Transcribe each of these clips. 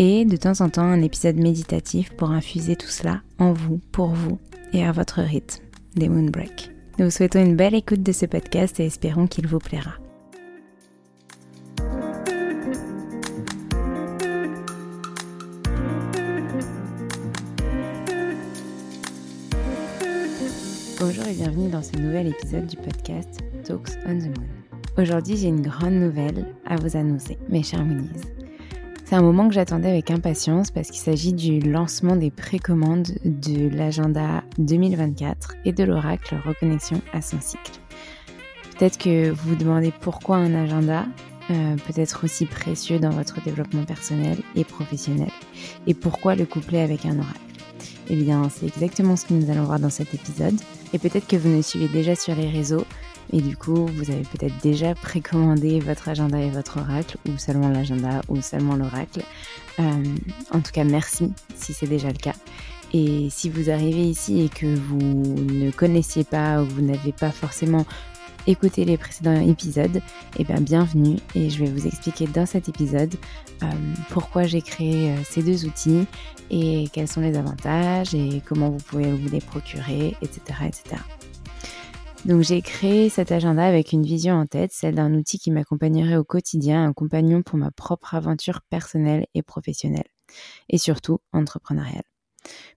et de temps en temps un épisode méditatif pour infuser tout cela en vous, pour vous et à votre rythme, des Moon Break. Nous vous souhaitons une belle écoute de ce podcast et espérons qu'il vous plaira. Bonjour et bienvenue dans ce nouvel épisode du podcast Talks on the Moon. Aujourd'hui, j'ai une grande nouvelle à vous annoncer, mes chers Moonies. C'est un moment que j'attendais avec impatience parce qu'il s'agit du lancement des précommandes de l'agenda 2024 et de l'oracle Reconnexion à son cycle. Peut-être que vous vous demandez pourquoi un agenda euh, peut être aussi précieux dans votre développement personnel et professionnel et pourquoi le coupler avec un oracle. Eh bien, c'est exactement ce que nous allons voir dans cet épisode. Et peut-être que vous nous suivez déjà sur les réseaux et du coup, vous avez peut-être déjà précommandé votre agenda et votre oracle, ou seulement l'agenda, ou seulement l'oracle. Euh, en tout cas, merci si c'est déjà le cas. Et si vous arrivez ici et que vous ne connaissiez pas ou vous n'avez pas forcément écouté les précédents épisodes, eh bien bienvenue et je vais vous expliquer dans cet épisode euh, pourquoi j'ai créé euh, ces deux outils et quels sont les avantages et comment vous pouvez vous les procurer, etc. etc. Donc j'ai créé cet agenda avec une vision en tête, celle d'un outil qui m'accompagnerait au quotidien, un compagnon pour ma propre aventure personnelle et professionnelle, et surtout entrepreneuriale.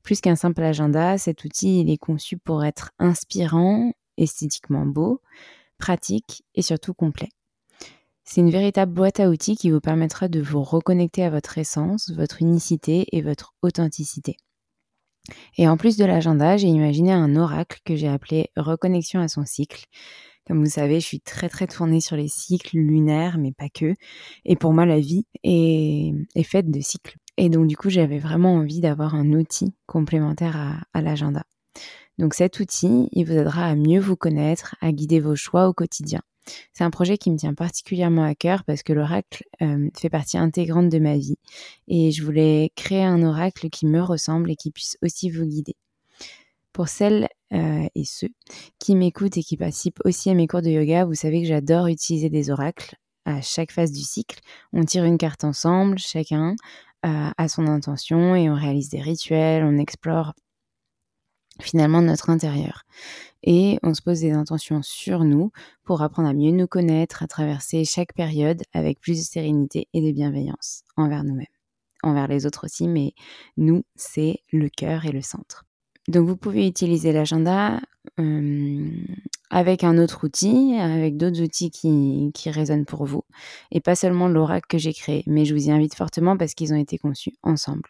Plus qu'un simple agenda, cet outil il est conçu pour être inspirant, esthétiquement beau, pratique et surtout complet. C'est une véritable boîte à outils qui vous permettra de vous reconnecter à votre essence, votre unicité et votre authenticité. Et en plus de l'agenda, j'ai imaginé un oracle que j'ai appelé Reconnexion à son cycle, Comme vous savez, je suis très très tournée sur les cycles lunaires, mais pas que. Et pour moi, la vie est, faite de cycles. Et donc du coup, j'avais vraiment envie d'avoir un outil complémentaire à, à l'agenda. Donc cet outil, il vous aidera à mieux vous connaître, à guider vos choix au quotidien. C'est un projet qui me tient particulièrement à cœur parce que l'oracle euh, fait partie intégrante de ma vie et je voulais créer un oracle qui me ressemble et qui puisse aussi vous guider. Pour celles euh, et ceux qui m'écoutent et qui participent aussi à mes cours de yoga, vous savez que j'adore utiliser des oracles à chaque phase du cycle. On tire une carte ensemble, chacun euh, a son intention et on réalise des rituels, on explore finalement notre intérieur. Et on se pose des intentions sur nous pour apprendre à mieux nous connaître, à traverser chaque période avec plus de sérénité et de bienveillance envers nous-mêmes, envers les autres aussi, mais nous, c'est le cœur et le centre. Donc vous pouvez utiliser l'agenda euh, avec un autre outil, avec d'autres outils qui, qui résonnent pour vous, et pas seulement l'oracle que j'ai créé, mais je vous y invite fortement parce qu'ils ont été conçus ensemble.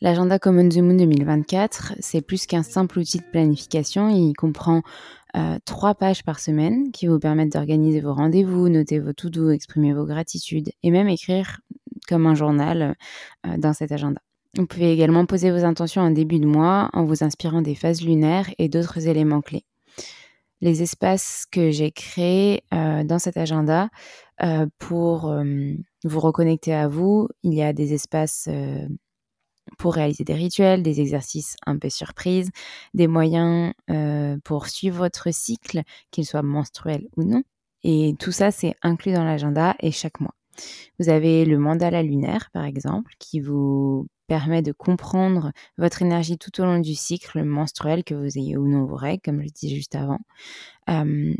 L'agenda Common the Moon 2024, c'est plus qu'un simple outil de planification. Il comprend euh, trois pages par semaine qui vous permettent d'organiser vos rendez-vous, noter vos to-do, exprimer vos gratitudes et même écrire comme un journal euh, dans cet agenda. Vous pouvez également poser vos intentions en début de mois en vous inspirant des phases lunaires et d'autres éléments clés. Les espaces que j'ai créés euh, dans cet agenda pour vous reconnecter à vous, il y a des espaces pour réaliser des rituels, des exercices un peu surprises, des moyens euh, pour suivre votre cycle, qu'il soit menstruel ou non. Et tout ça, c'est inclus dans l'agenda et chaque mois. Vous avez le mandala lunaire, par exemple, qui vous permet de comprendre votre énergie tout au long du cycle menstruel, que vous ayez ou non vos règles, comme je disais juste avant. Euh,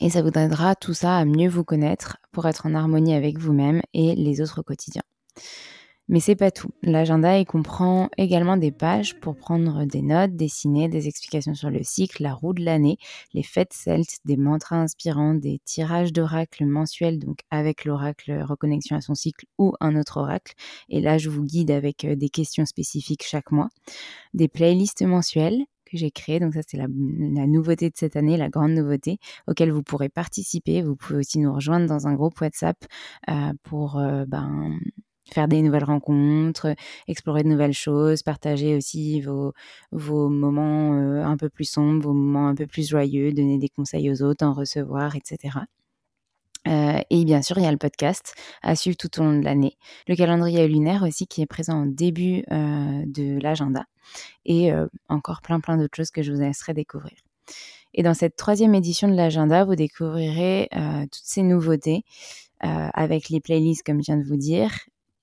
et ça vous aidera tout ça à mieux vous connaître pour être en harmonie avec vous-même et les autres au quotidien. Mais c'est pas tout. L'agenda, il comprend également des pages pour prendre des notes, dessiner des explications sur le cycle, la roue de l'année, les fêtes celtes, des mantras inspirants, des tirages d'oracles mensuels, donc avec l'oracle reconnexion à son cycle ou un autre oracle. Et là, je vous guide avec euh, des questions spécifiques chaque mois. Des playlists mensuelles que j'ai créées. Donc ça, c'est la, nouveauté de cette année, la grande nouveauté, auquel vous pourrez participer. Vous pouvez aussi nous rejoindre dans un groupe WhatsApp euh, pour euh, ben, faire des nouvelles rencontres, explorer de nouvelles choses, partager aussi vos, vos moments euh, un peu plus sombres, vos moments un peu plus joyeux, donner des conseils aux autres, en recevoir, etc. Euh, et bien sûr, il y a le podcast à suivre tout au long de l'année. Le calendrier lunaire aussi qui est présent au début euh, de l'agenda. Et encore plein plein d'autres choses que je vous laisserai découvrir. Et dans cette troisième édition de l'agenda, vous découvrirez toutes ces nouveautés avec les playlists comme je viens de vous dire,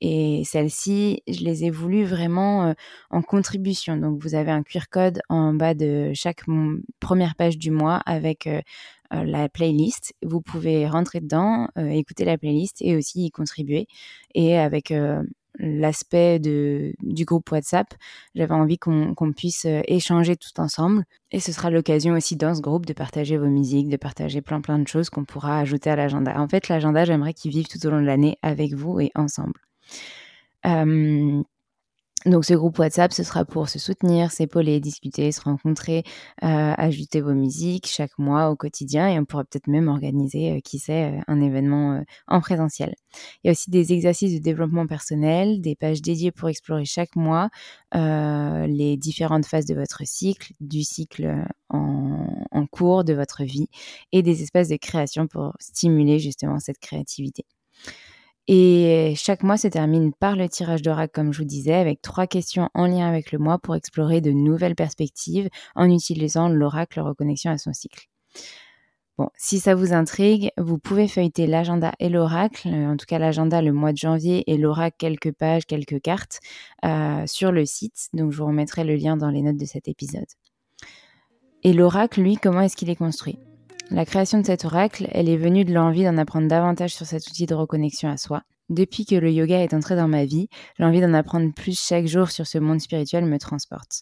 et celles-ci, je les ai voulues vraiment euh, en contribution. Donc, vous avez un QR code en bas de chaque première page du mois avec euh, euh, la playlist. Vous pouvez rentrer dedans, écouter la playlist et aussi y contribuer. Et avec l'aspect du groupe WhatsApp, j'avais envie qu'on puisse échanger tout ensemble. Et ce sera l'occasion aussi dans ce groupe de partager vos musiques, de partager plein plein de choses qu'on pourra ajouter à l'agenda. En fait, l'agenda, j'aimerais qu'il vive tout au long de l'année avec vous et ensemble. Euh, donc ce groupe WhatsApp, ce sera pour se soutenir, s'épauler, discuter, se rencontrer, euh, ajouter vos musiques chaque mois au quotidien et on pourra peut-être même organiser, euh, qui sait, un événement en présentiel. Il y a aussi des exercices de développement personnel, des pages dédiées pour explorer chaque mois les différentes phases de votre cycle, du cycle en cours de votre vie et des espaces de création pour stimuler justement cette créativité. Et chaque mois se termine par le tirage d'oracle, comme je vous disais, avec trois questions en lien avec le mois pour explorer de nouvelles perspectives en utilisant l'oracle reconnexion à son cycle. Bon, si ça vous intrigue, vous pouvez feuilleter l'agenda et l'oracle, euh, en tout cas l'agenda le mois de janvier et l'oracle quelques pages, quelques cartes euh, sur le site. Donc je vous remettrai le lien dans les notes de cet épisode. Et l'oracle, lui, comment est-ce qu'il est construit? La création de cet oracle, elle est venue de l'envie d'en apprendre davantage sur cet outil de reconnexion à soi. Depuis que le yoga est entré dans ma vie, l'envie d'en apprendre plus chaque jour sur ce monde spirituel me transporte.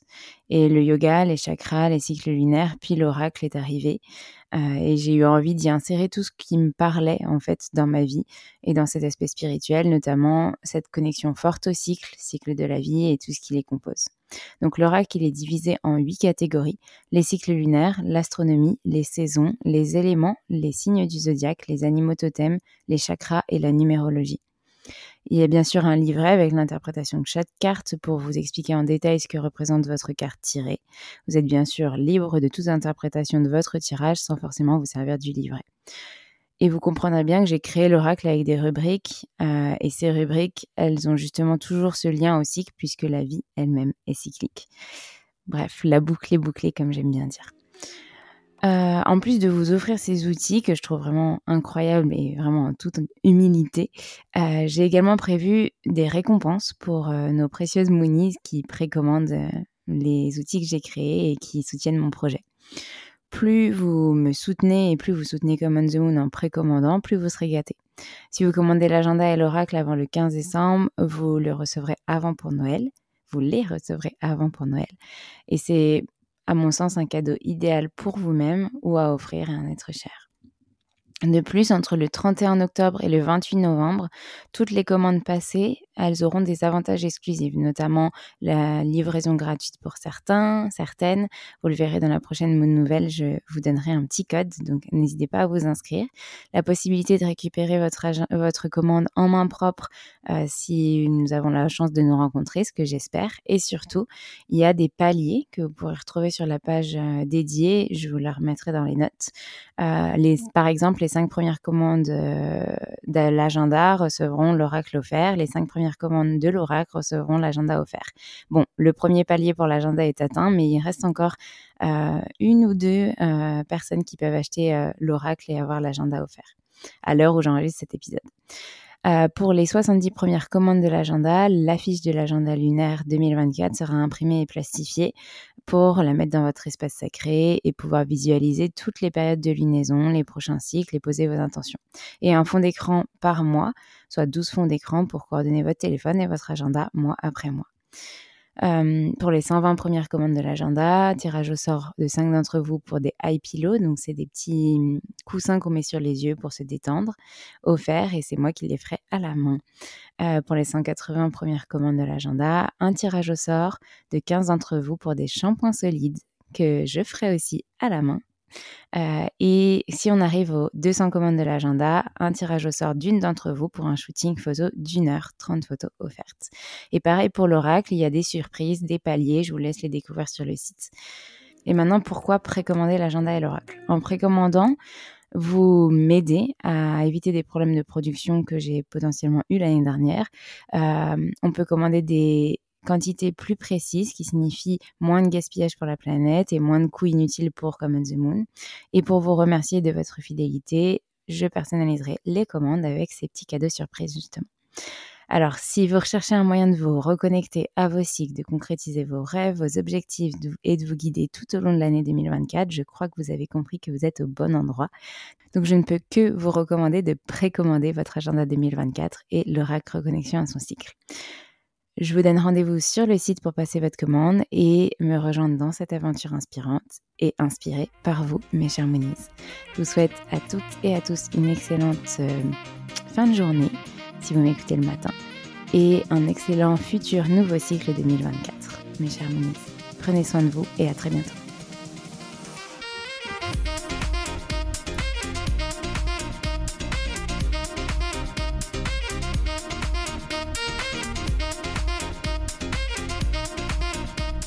Et le yoga, les chakras, les cycles lunaires, puis l'oracle est arrivé. Euh, et j'ai eu envie d'y insérer tout ce qui me parlait en fait dans ma vie et dans cet aspect spirituel, notamment cette connexion forte au cycle, cycle de la vie et tout ce qui les compose. Donc l'oracle, il est divisé en huit catégories les cycles lunaires, l'astronomie, les saisons, les éléments, les signes du zodiaque, les animaux totems, les chakras et la numérologie. Il y a bien sûr un livret avec l'interprétation de chaque carte pour vous expliquer en détail ce que représente votre carte tirée. Vous êtes bien sûr libre de toute interprétation de votre tirage sans forcément vous servir du livret. Et vous comprendrez bien que j'ai créé l'oracle avec des rubriques, euh, et ces rubriques, elles ont justement toujours ce lien au cycle puisque la vie elle-même est cyclique. Bref, la boucle est bouclée comme j'aime bien dire. Euh, en plus de vous offrir ces outils que je trouve vraiment incroyables et vraiment en toute humilité, euh, j'ai également prévu des récompenses pour euh, nos précieuses Moonies qui précommandent les outils que j'ai créés et qui soutiennent mon projet. Plus vous me soutenez et plus vous soutenez Common the Moon en précommandant, plus vous serez gâtés. Si vous commandez l'agenda et l'oracle avant le 15 décembre, vous le recevrez avant pour Noël vous les recevrez avant pour Noël. Et c'est à mon sens, un cadeau idéal pour vous-même ou à offrir à un être cher. De plus, entre le 31 octobre et le 28 novembre, toutes les commandes passées, elles auront des avantages exclusifs, notamment la livraison gratuite pour certains, certaines. Vous le verrez dans la prochaine Nouvelle, je vous donnerai un petit code, donc n'hésitez pas à vous inscrire. La possibilité de récupérer votre, votre commande en main propre euh, si nous avons la chance de nous rencontrer, ce que j'espère. Et surtout, il y a des paliers que vous pourrez retrouver sur la page euh, dédiée, je vous la remettrai dans les notes. Euh, par exemple, les cinq premières commandes euh, de l'agenda recevront l'oracle offert. Les cinq premières commandes de l'oracle recevront l'agenda offert. Bon, le premier palier pour l'agenda est atteint, mais il reste encore euh, une ou deux personnes qui peuvent acheter l'oracle et avoir l'agenda offert à l'heure où j'enregistre cet épisode. Euh, pour les 70 premières commandes de l'agenda, l'affiche de l'agenda lunaire 2024 sera imprimée et plastifiée pour la mettre dans votre espace sacré et pouvoir visualiser toutes les périodes de lunaison, les prochains cycles et poser vos intentions. Et un fond d'écran par mois, soit 12 fonds d'écran pour coordonner votre téléphone et votre agenda mois après mois. Euh, pour les 120 premières commandes de l'agenda, tirage au sort de 5 d'entre vous pour des high pillows, donc c'est des petits coussins qu'on met sur les yeux pour se détendre, offerts et c'est moi qui les ferai à la main. Euh, pour les 180 premières commandes de l'agenda, un tirage au sort de 15 d'entre vous pour des shampoings solides que je ferai aussi à la main euh, et si on arrive aux 200 commandes de l'agenda, un tirage au sort d'une d'entre vous pour un shooting photo d'une heure, 30 photos offertes. Et pareil pour l'oracle, il y a des surprises, des paliers, je vous laisse les découvrir sur le site. Et maintenant, pourquoi précommander l'agenda et l'oracle? En précommandant, vous m'aidez à éviter des problèmes de production que j'ai potentiellement eu l'année dernière. Euh, on peut commander des quantité plus précise qui signifie moins de gaspillage pour la planète et moins de coûts inutiles pour Common the Moon. Et pour vous remercier de votre fidélité, je personnaliserai les commandes avec ces petits cadeaux surprises justement. Alors, si vous recherchez un moyen de vous reconnecter à vos cycles, de concrétiser vos rêves, vos objectifs et de vous guider tout au long de l'année 2024, je crois que vous avez compris que vous êtes au bon endroit. Donc, je ne peux que vous recommander de précommander votre agenda 2024 et le rack reconnexion à son cycle. Je vous donne rendez-vous sur le site pour passer votre commande et me rejoindre dans cette aventure inspirante et inspirée par vous, mes chers Monies. Je vous souhaite à toutes et à tous une excellente euh, fin de journée si vous m'écoutez le matin et un excellent futur nouveau cycle 2024, mes chers Monies. Prenez soin de vous et à très bientôt.